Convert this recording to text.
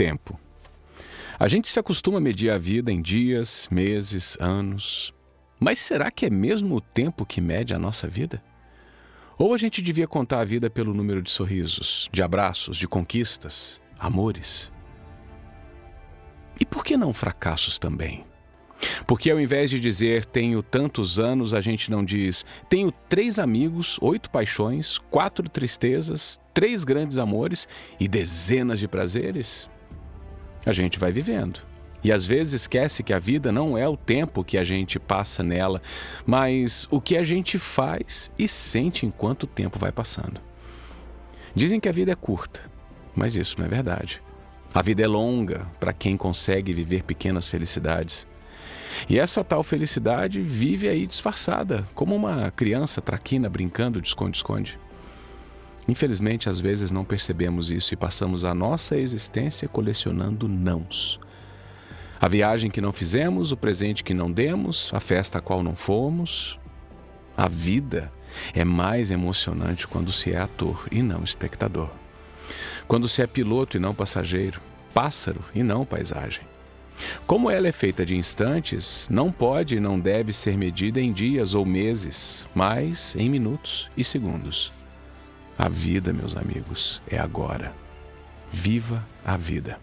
tempo. A gente se acostuma a medir a vida em dias, meses, anos. Mas será que é mesmo o tempo que mede a nossa vida? Ou a gente devia contar a vida pelo número de sorrisos, de abraços, de conquistas, amores? E por que não fracassos também? Porque ao invés de dizer tenho tantos anos, a gente não diz tenho três amigos, oito paixões, quatro tristezas, três grandes amores e dezenas de prazeres? A gente vai vivendo. E às vezes esquece que a vida não é o tempo que a gente passa nela, mas o que a gente faz e sente enquanto o tempo vai passando. Dizem que a vida é curta, mas isso não é verdade. A vida é longa para quem consegue viver pequenas felicidades. E essa tal felicidade vive aí disfarçada, como uma criança traquina brincando de esconde-esconde. Infelizmente, às vezes não percebemos isso e passamos a nossa existência colecionando nãos a viagem que não fizemos, o presente que não demos, a festa a qual não fomos. A vida é mais emocionante quando se é ator e não espectador. Quando se é piloto e não passageiro, pássaro e não paisagem. Como ela é feita de instantes, não pode e não deve ser medida em dias ou meses, mas em minutos e segundos. A vida, meus amigos, é agora. Viva a vida.